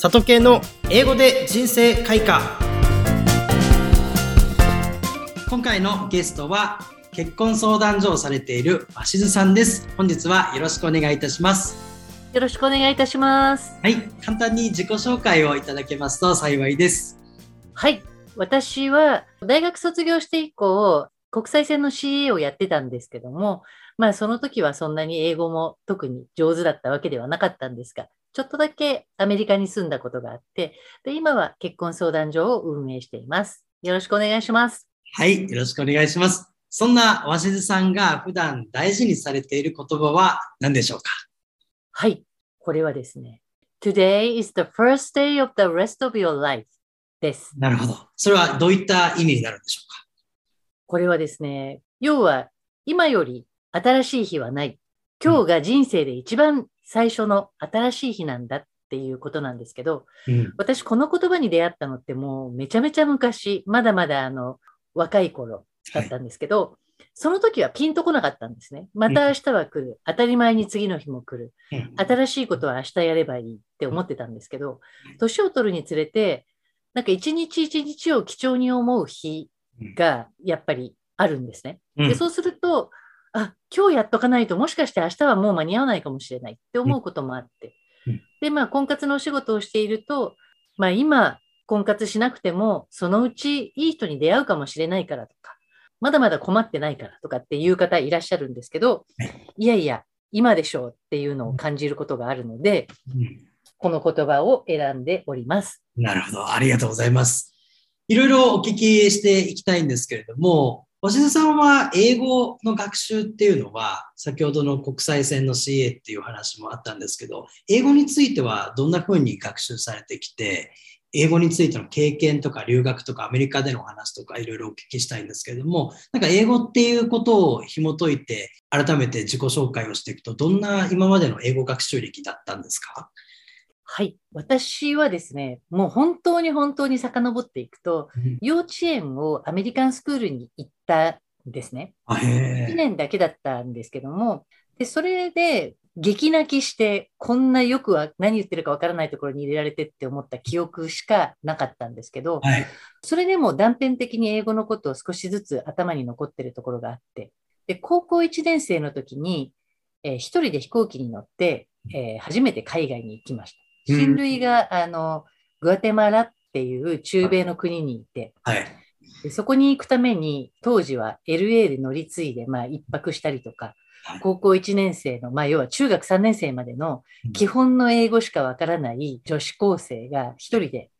里系の英語で人生開花。今回のゲストは結婚相談所をされている鷲津さんです。本日はよろしくお願いいたします。よろしくお願いいたします。はい。簡単に自己紹介をいただけますと幸いです。はい。私は大学卒業して以降国際線の CA をやってたんですけどもまあその時はそんなに英語も特に上手だったわけではなかったんですがちょっとだけアメリカに住んだことがあって、で今は結婚相談所を運営しています。よろしくお願いします。はい、よろしくお願いします。そんな鷲津さんが普段大事にされている言葉は何でしょうか？はい、これはですね、Today is the first day of the rest of your life です。なるほど。それはどういった意味になるんでしょうか？これはですね、要は今より新しい日はない。今日が人生で一番最初の新しい日なんだっていうことなんですけど、うん、私この言葉に出会ったのってもうめちゃめちゃ昔、まだまだあの若い頃だったんですけど、はい、その時はピンとこなかったんですね。また明日は来る。当たり前に次の日も来る。新しいことは明日やればいいって思ってたんですけど、年を取るにつれて、なんか一日一日を貴重に思う日がやっぱりあるんですね。でそうすると、あ、今日やっとかないと、もしかして明日はもう間に合わないかもしれないって思うこともあって。うん、で、まあ、婚活のお仕事をしていると、まあ、今、婚活しなくても、そのうちいい人に出会うかもしれないからとか、まだまだ困ってないからとかっていう方いらっしゃるんですけど、いやいや、今でしょうっていうのを感じることがあるので、うん、この言葉を選んでおります。なるほど。ありがとうございます。いろいろお聞きしていきたいんですけれども、星野さんは英語の学習っていうのは、先ほどの国際線の CA っていう話もあったんですけど、英語についてはどんな風に学習されてきて、英語についての経験とか留学とかアメリカでの話とかいろいろお聞きしたいんですけれども、なんか英語っていうことを紐解いて、改めて自己紹介をしていくと、どんな今までの英語学習歴だったんですか？はい。私はですね、もう本当に本当に遡っていくと、幼稚園をアメリカンスクールに行ったんですね。1年だけだったんですけども、でそれで激泣きして、こんなよくは何言ってるかわからないところに入れられてって思った記憶しかなかったんですけど、はい、それでも断片的に英語のことを少しずつ頭に残ってるところがあって、で高校1年生の時に、えー、一人で飛行機に乗って、えー、初めて海外に行きました。親類が、あの、グアテマラっていう中米の国にいて、はい、でそこに行くために、当時は LA で乗り継いで、まあ、一泊したりとか、高校1年生の、まあ、要は中学3年生までの基本の英語しかわからない女子高生が一人で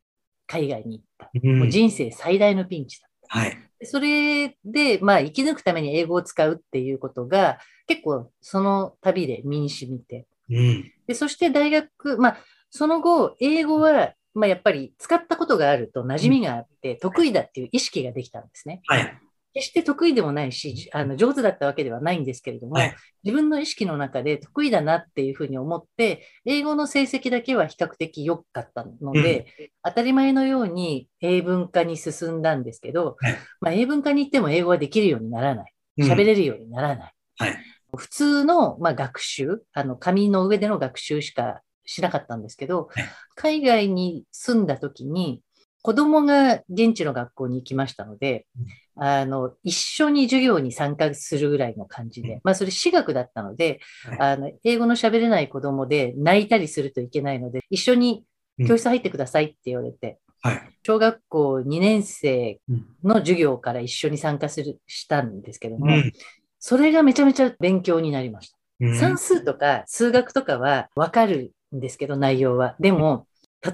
海外に行った。うん、もう人生最大のピンチだ。った。はい、それで、まあ、生き抜くために英語を使うっていうことが、結構その旅で身に染みて、うん、でそして大学、まあ、その後、英語は、まあ、やっぱり使ったことがあると馴染みがあって、得意だっていう意識ができたんですね。はい。決して得意でもないし、あの上手だったわけではないんですけれども、はい、自分の意識の中で得意だなっていうふうに思って、英語の成績だけは比較的良かったので、うん、当たり前のように英文化に進んだんですけど、はい、まあ、英文化に行っても英語はできるようにならない。喋れるようにならない。うん、はい、普通の、まあ、学習、あの紙の上での学習しかしなかったんですけど、海外に住んだ時に、子供が現地の学校に行きましたので、あの、一緒に授業に参加するぐらいの感じで、まあそれ私学だったので、あの、英語の喋れない子供で泣いたりするといけないので、一緒に教室入ってくださいって言われて、はい、小学校2年生の授業から一緒に参加する、したんですけども、うん、それがめちゃめちゃ勉強になりました。うん、算数とか数学とかはわかるんですけど、内容は。でも、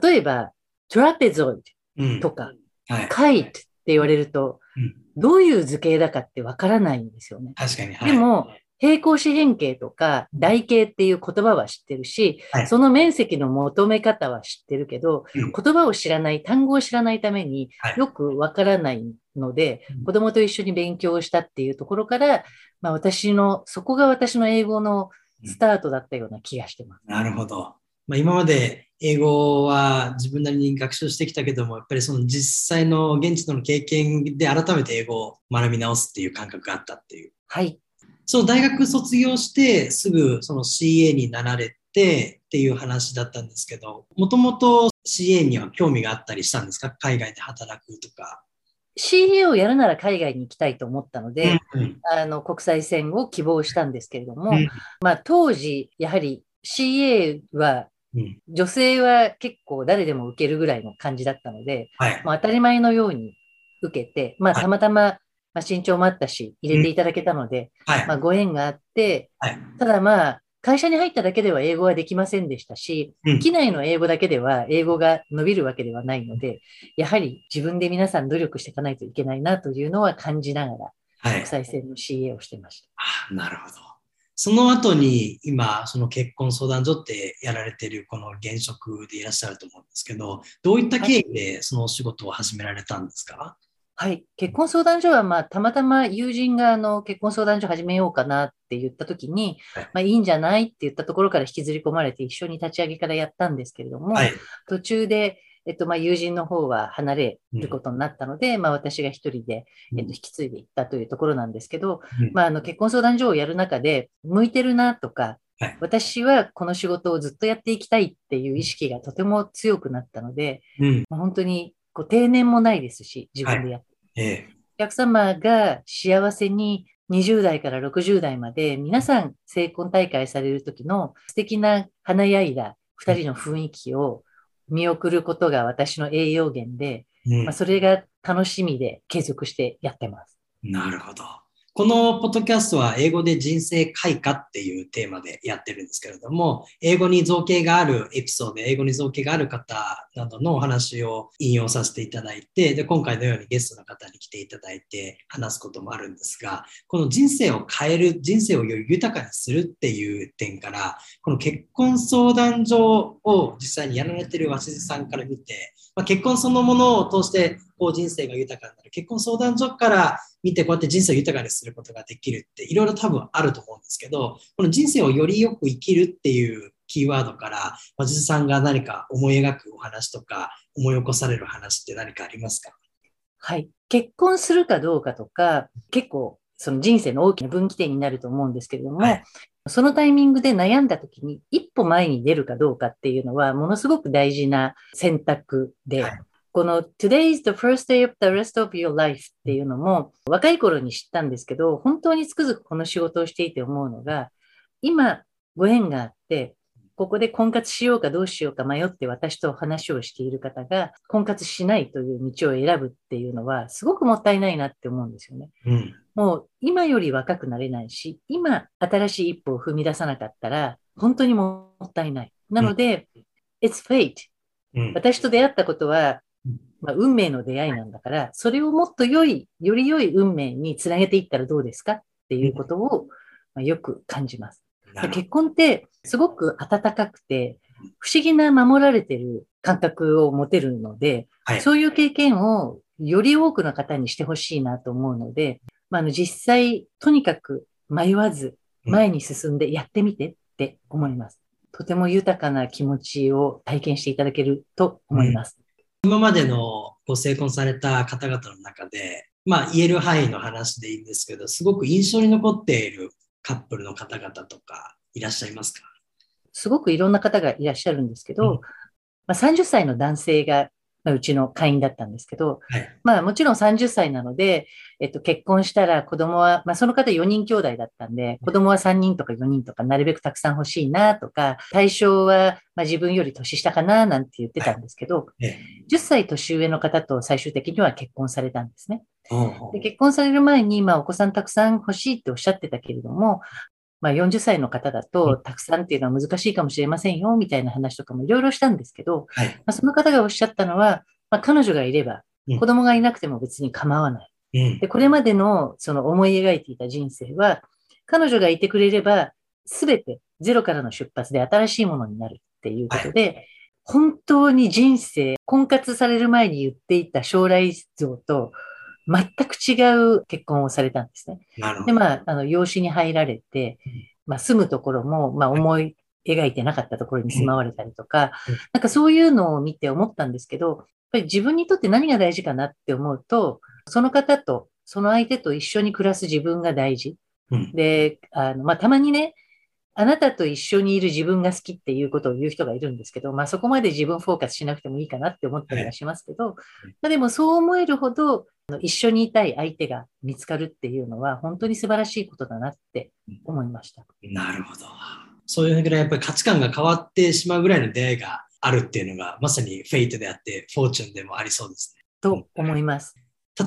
例えば、トラペゾイドとか、カイトって言われると、どういう図形だかってわからないんですよね。確かに。でも、平行四辺形とか台形っていう言葉は知ってるし、はい、その面積の求め方は知ってるけど、うん、言葉を知らない、単語を知らないためによくわからないので、はい、子供と一緒に勉強したっていうところから、まあ私の、そこが私の英語のスタートだったような気がしてます。なるほど。まあ、今まで英語は自分なりに学習してきたけども、やっぱりその実際の現地との経験で改めて英語を学び直すっていう感覚があったっていう。はい。そう、大学卒業してすぐその CA になられてっていう話だったんですけど、もともと CA には興味があったりしたんですか？海外で働くとか。CA をやるなら海外に行きたいと思ったので、うんうん、あの国際線を希望したんですけれども、うん、まあ、当時、やはり CA は、女性は結構誰でも受けるぐらいの感じだったので、はい、まあ、当たり前のように受けて、まあ、たまたま、まあ、身長もあったし、入れていただけたので、はい、まあ、ご縁があって、はい、ただまあ、会社に入っただけでは英語はできませんでしたし、機内の英語だけでは英語が伸びるわけではないので、やはり自分で皆さん努力していかないといけないなというのは感じながら、国際線の CA をしてました。あなるほど。その後に今、その結婚相談所ってやられてるこの現職でいらっしゃると思うんですけど、どういった経緯でそのお仕事を始められたんですか、はい。結婚相談所は、まあ、たまたま友人が、あの、結婚相談所始めようかなって言ったときに、はい、まあ、いいんじゃないって言ったところから引きずり込まれて、一緒に立ち上げからやったんですけれども、はい、途中で、えっと、まあ、友人の方は離れることになったので、うん、まあ、私が一人で、えっと、引き継いでいったというところなんですけど、うん、まあ、あの、結婚相談所をやる中で、向いてるなとか、はい、私はこの仕事をずっとやっていきたいっていう意識がとても強くなったので、うん、本当にこう定年もないですし、自分でやって。はいええ、お客様が幸せに20代から60代まで皆さん成婚大会される時の素敵な華やいだ2人の雰囲気を見送ることが私の栄養源で、うん、まあ、それが楽しみで継続してやってます。なるほど。このポッドキャストは英語で人生開花っていうテーマでやってるんですけれども、英語に造形があるエピソード、英語に造形がある方などのお話を引用させていただいて、で、今回のようにゲストの方に来ていただいて話すこともあるんですが、この人生を変える、人生をより豊かにするっていう点から、この結婚相談所を実際にやられてる鷲津さんから見て、まあ、結婚そのものを通してこう人生が豊かになる。結婚相談所から見てこうやって人生を豊かにすることができるっていろいろ多分あると思うんですけど、この人生をよりよく生きるっていうキーワードから、松津さんが何か思い描くお話とか、思い起こされる話って何かありますか？はい。結婚するかどうかとか、結構その人生の大きな分岐点になると思うんですけれども、はい、そのタイミングで悩んだ時に一歩前に出るかどうかっていうのはものすごく大事な選択で、はい、この Today is the first day of the rest of your life っていうのも若い頃に知ったんですけど、本当につくづくこの仕事をしていて思うのが、今ご縁があって、ここで婚活しようかどうしようか迷って私と話をしている方が婚活しないという道を選ぶっていうのはすごくもったいないなって思うんですよね。うん、もう今より若くなれないし、今新しい一歩を踏み出さなかったら本当にもったいない。なので、うん、It's fate、うん。私と出会ったことは、まあ、運命の出会いなんだから、それをもっと良い、より良い運命につなげていったらどうですかっていうことを、まあ、よく感じます。結婚ってすごく温かくて、不思議な守られてる感覚を持てるので、はい、そういう経験をより多くの方にしてほしいなと思うので、まあ、の実際、とにかく迷わず前に進んでやってみてって思います。とても豊かな気持ちを体験していただけると思います。うん、今までのご成婚された方々の中で、まあ言える範囲の話でいいんですけど、すごく印象に残っているカップルの方々とかいらっしゃいますか？すごくいろんな方がいらっしゃるんですけど、うん、まあ、30歳の男性が、まあ、うちの会員だったんですけど、はい、まあもちろん30歳なので、えっと、結婚したら子供は、まあその方4人兄弟だったんで、子供は3人とか4人とかなるべくたくさん欲しいなとか、対象はまあ自分より年下かななんて言ってたんですけど、はい、10歳年上の方と最終的には結婚されたんですね。で結婚される前に、まあ、お子さんたくさん欲しいっておっしゃってたけれども、まあ、40歳の方だと、たくさんっていうのは難しいかもしれませんよ、みたいな話とかもいろいろしたんですけど、はい、まあ、その方がおっしゃったのは、まあ、彼女がいれば、子供がいなくても別に構わない。うん、でこれまでのその思い描いていた人生は、彼女がいてくれれば、すべてゼロからの出発で新しいものになるっていうことで、はい、本当に人生、婚活される前に言っていた将来像と、全く違う結婚をされたんですね。で、まあ、あの、養子に入られて、まあ、住むところも、まあ、思い描いてなかったところに住まわれたりとか、なんかそういうのを見て思ったんですけど、やっぱり自分にとって何が大事かなって思うと、その方と、その相手と一緒に暮らす自分が大事。で、あの、まあ、たまにね、あなたと一緒にいる自分が好きっていうことを言う人がいるんですけど、まあそこまで自分フォーカスしなくてもいいかなって思ったりはしますけど、まあ、でもそう思えるほど一緒にいたい相手が見つかるっていうのは本当に素晴らしいことだなって思いました。なるほど。そういうぐらいやっぱり価値観が変わってしまうぐらいの出会いがあるっていうのがまさにフェイトであってフォーチュンでもありそうですね。と思います。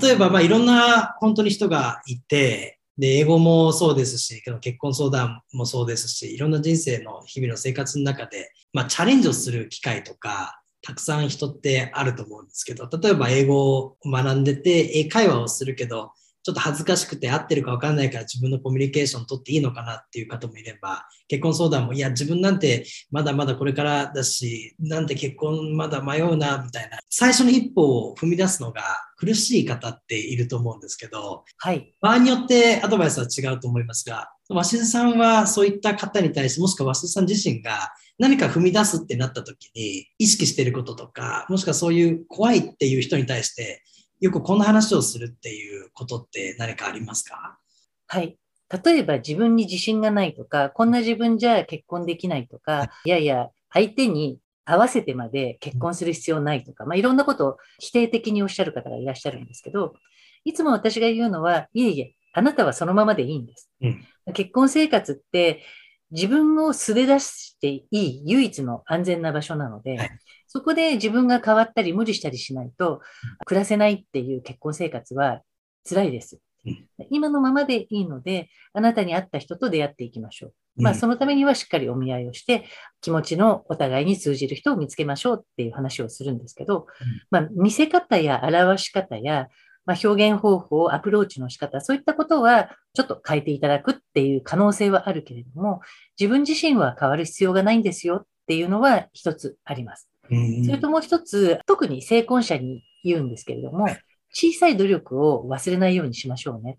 例えば、まあ、いろんな本当に人がいて、で、英語もそうですし、結婚相談もそうですし、いろんな人生の日々の生活の中で、まあ、チャレンジをする機会とか、たくさん人ってあると思うんですけど、例えば英語を学んでて、英会話をするけど、ちょっと恥ずかしくて合ってるか分かんないから自分のコミュニケーション取っていいのかなっていう方もいれば、結婚相談も、いや、自分なんてまだまだこれからだし、なんて結婚まだ迷うな、みたいな、最初の一歩を踏み出すのが苦しい方っていると思うんですけど、はい。場合によってアドバイスは違うと思いますが、鷲津さんはそういった方に対して、もしくは鷲津さん自身が何か踏み出すってなった時に意識していることとか、もしくはそういう怖いっていう人に対してよくこんな話をするっていうことって何かありますか？はい。例えば自分に自信がないとか、こんな自分じゃ結婚できないとか、いやいや、相手に合わせてまで結婚する必要ないとか、まあ、いろんなことを否定的におっしゃる方がいらっしゃるんですけど、いつも私が言うのは、いえいえ、あなたはそのままでいいんです。うん、結婚生活って自分を素で出していい唯一の安全な場所なので、はい、そこで自分が変わったり無理したりしないと、暮らせないっていう結婚生活は辛いです。今のままでいいので、あなたに合った人と出会っていきましょう。まあ、そのためにはしっかりお見合いをして、気持ちのお互いに通じる人を見つけましょうっていう話をするんですけど、まあ、見せ方や表し方や、まあ、表現方法、アプローチの仕方、そういったことはちょっと変えていただくっていう可能性はあるけれども、自分自身は変わる必要がないんですよっていうのは一つあります。それともう一つ、特に成婚者に言うんですけれども、小さい努力を忘れないようにしましょうね。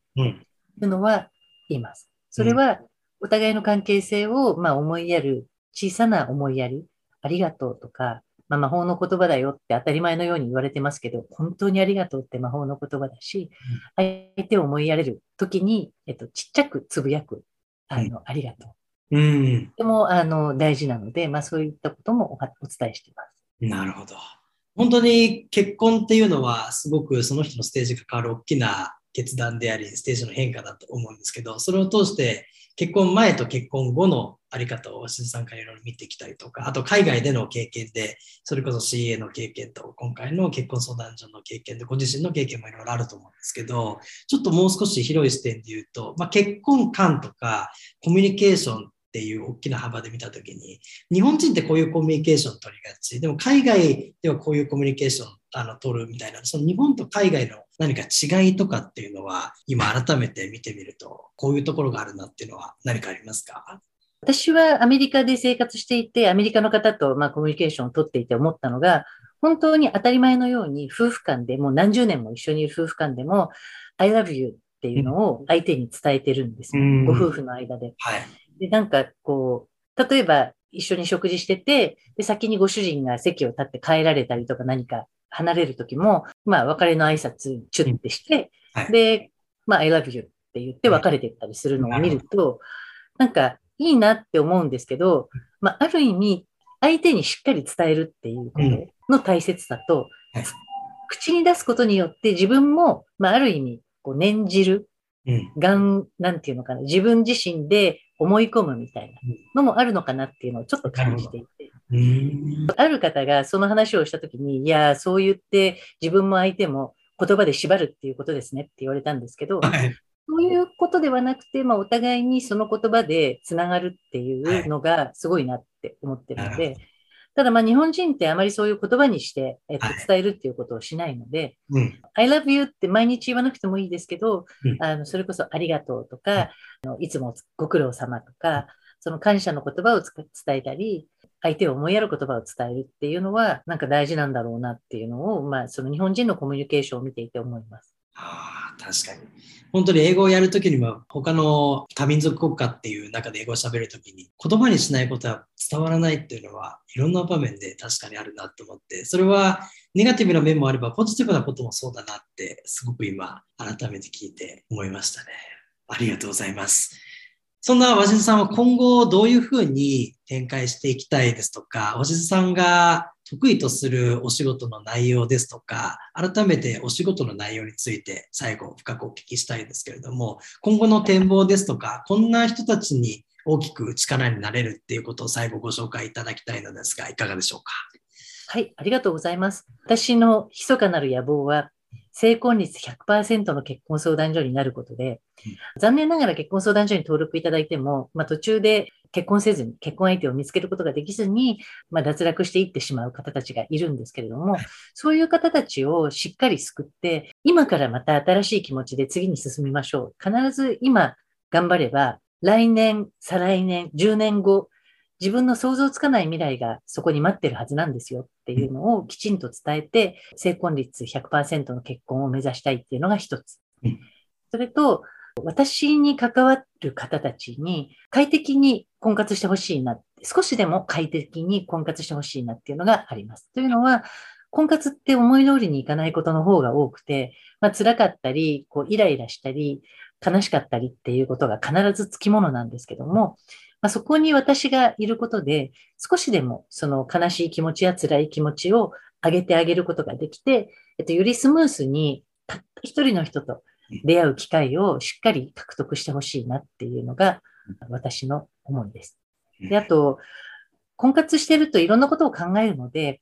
というのは言います。それは、お互いの関係性を、まあ、思いやる、小さな思いやり、ありがとうとか、まあ、魔法の言葉だよって当たり前のように言われてますけど、本当にありがとうって魔法の言葉だし、相手を思いやれる時に、えっと、ちっちゃくつぶやく、あの、ありがとう。うん。とても、あの、大事なので、まあ、そういったこともお伝えしています。なるほど。本当に結婚っていうのはすごくその人のステージが変わる大きな決断であり、ステージの変化だと思うんですけど、それを通して結婚前と結婚後のあり方を鷲津さんからいろいろ見てきたりとか、あと海外での経験で、それこそ CA の経験と今回の結婚相談所の経験で、ご自身の経験もいろいろあると思うんですけど、ちょっともう少し広い視点で言うと、まあ、結婚観とかコミュニケーションっていう大きな幅で見たときに、日本人ってこういうコミュニケーション取りがち、でも海外ではこういうコミュニケーションあの取るみたいな、その日本と海外の何か違いとかっていうのは、今改めて見てみると、こういうところがあるなっていうのは何かありますか？私はアメリカで生活していて、アメリカの方とまあコミュニケーションを取っていて思ったのが、本当に当たり前のように夫婦間でもう何十年も一緒にいる夫婦間でも、I love you っていうのを相手に伝えてるんです、うん、ご夫婦の間で。はい、で、なんかこう、例えば一緒に食事してて、で、先にご主人が席を立って帰られたりとか何か離れる時も、まあ、別れの挨拶チュッてして、はい、で、まあ、I love you って言って別れていったりするのを見ると、なんかいいなって思うんですけど、まあ、ある意味、相手にしっかり伝えるっていうことの大切さと、はい、口に出すことによって自分も、まあ、ある意味、こう念じるがん、なんていうのかな、自分自身で思い込むみたいなのもあるのかなっていうのをちょっと感じていて。ある方がその話をしたときに、いや、そう言って自分も相手も言葉で縛るっていうことですねって言われたんですけど、はい、そういうことではなくて、まあ、お互いにその言葉でつながるっていうのがすごいなって思ってるので、はいただまあ日本人ってあまりそういう言葉にして、えっと、伝えるっていうことをしないので、はい I love you って毎日言わなくてもいいですけど、うん、あのそれこそありがとうとか、あのいつもご苦労様とか、その感謝の言葉を伝えたり、相手を思いやる言葉を伝えるっていうのは、なんか大事なんだろうなっていうのを、まあ、その日本人のコミュニケーションを見ていて思います。ああ、確かに。本当に英語をやるときには、他の多民族国家っていう中で英語を喋るときに、言葉にしないことは伝わらないっていうのは、いろんな場面で確かにあるなと思って、それはネガティブな面もあれば、ポジティブなこともそうだなって、すごく今、改めて聞いて思いましたね。ありがとうございます。そんな鷲津さんは今後どういうふうに展開していきたいですとか、鷲津さんが得意とするお仕事の内容ですとか、改めてお仕事の内容について最後深くお聞きしたいですけれども、今後の展望ですとか、こんな人たちに大きく力になれるっていうことを最後ご紹介いただきたいのですが、いかがでしょうか？はい、ありがとうございます。私の密かなる野望は、成婚率100%の結婚相談所になることで、残念ながら結婚相談所に登録いただいても、まあ、途中で結婚せずに、結婚相手を見つけることができずに、まあ、脱落していってしまう方たちがいるんですけれども、そういう方たちをしっかり救って、今からまた新しい気持ちで次に進みましょう。必ず今頑張れば、来年、再来年、10年後、自分の想像つかない未来がそこに待ってるはずなんですよっていうのをきちんと伝えて、成婚率100%の結婚を目指したいっていうのが一つ。それと、私に関わる方たちに快適に婚活してほしいな、少しでも快適に婚活してほしいなっていうのがあります。というのは、婚活って思い通りにいかないことの方が多くて、まあ、辛かったり、こうイライラしたり、悲しかったりっていうことが必ずつきものなんですけども、まあ、そこに私がいることで、少しでもその悲しい気持ちや辛い気持ちを上げてあげることができて、えっと、よりスムースにたった一人の人と出会う機会をしっかり獲得してほしいなっていうのが私の思いです。で、あと、婚活してるといろんなことを考えるので、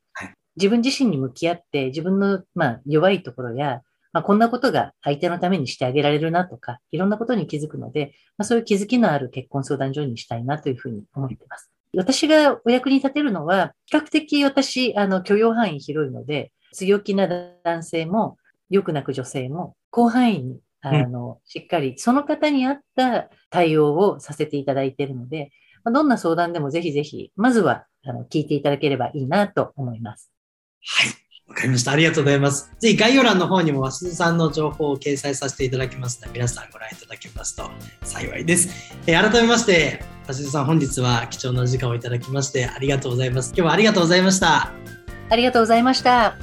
自分自身に向き合って自分の、まあ、弱いところやまあ、こんなことが相手のためにしてあげられるなとか、いろんなことに気づくので、まあ、そういう気づきのある結婚相談所にしたいなというふうに思っています。私がお役に立てるのは、比較的私、あの、許容範囲広いので、強気な男性も、良くなく女性も、広範囲に、あの、しっかり、その方に合った対応をさせていただいているので、まあ、どんな相談でもぜひぜひ、まずは、あの、聞いていただければいいなと思います。はい。わかりました。ありがとうございます。ぜひ概要欄の方にも、鷲津さんの情報を掲載させていただきますので、皆さんご覧いただけますと幸いです。えー、改めまして、鷲津さん、本日は貴重なお時間をいただきまして、ありがとうございます。今日はありがとうございました。ありがとうございました。